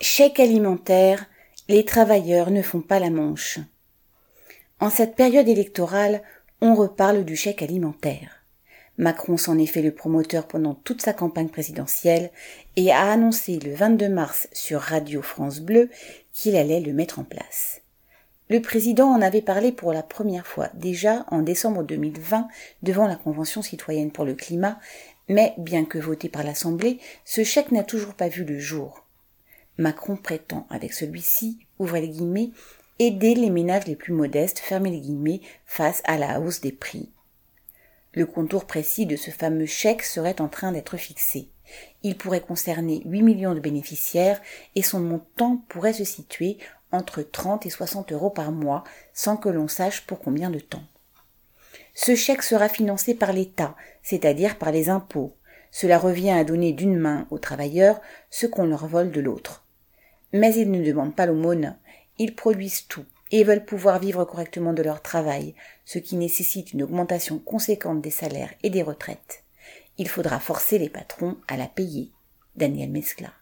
Chèque alimentaire, les travailleurs ne font pas la manche. En cette période électorale, on reparle du chèque alimentaire. Macron s'en est fait le promoteur pendant toute sa campagne présidentielle et a annoncé le 22 mars sur Radio France Bleu qu'il allait le mettre en place. Le président en avait parlé pour la première fois déjà en décembre 2020 devant la Convention citoyenne pour le climat, mais bien que voté par l'Assemblée, ce chèque n'a toujours pas vu le jour. Macron prétend avec celui-ci, ouvrez les guillemets, aider les ménages les plus modestes, fermez les guillemets, face à la hausse des prix. Le contour précis de ce fameux chèque serait en train d'être fixé. Il pourrait concerner 8 millions de bénéficiaires et son montant pourrait se situer entre 30 et 60 euros par mois sans que l'on sache pour combien de temps. Ce chèque sera financé par l'État, c'est-à-dire par les impôts. Cela revient à donner d'une main aux travailleurs ce qu'on leur vole de l'autre. Mais ils ne demandent pas l'aumône, ils produisent tout et veulent pouvoir vivre correctement de leur travail, ce qui nécessite une augmentation conséquente des salaires et des retraites. Il faudra forcer les patrons à la payer. Daniel Mescla.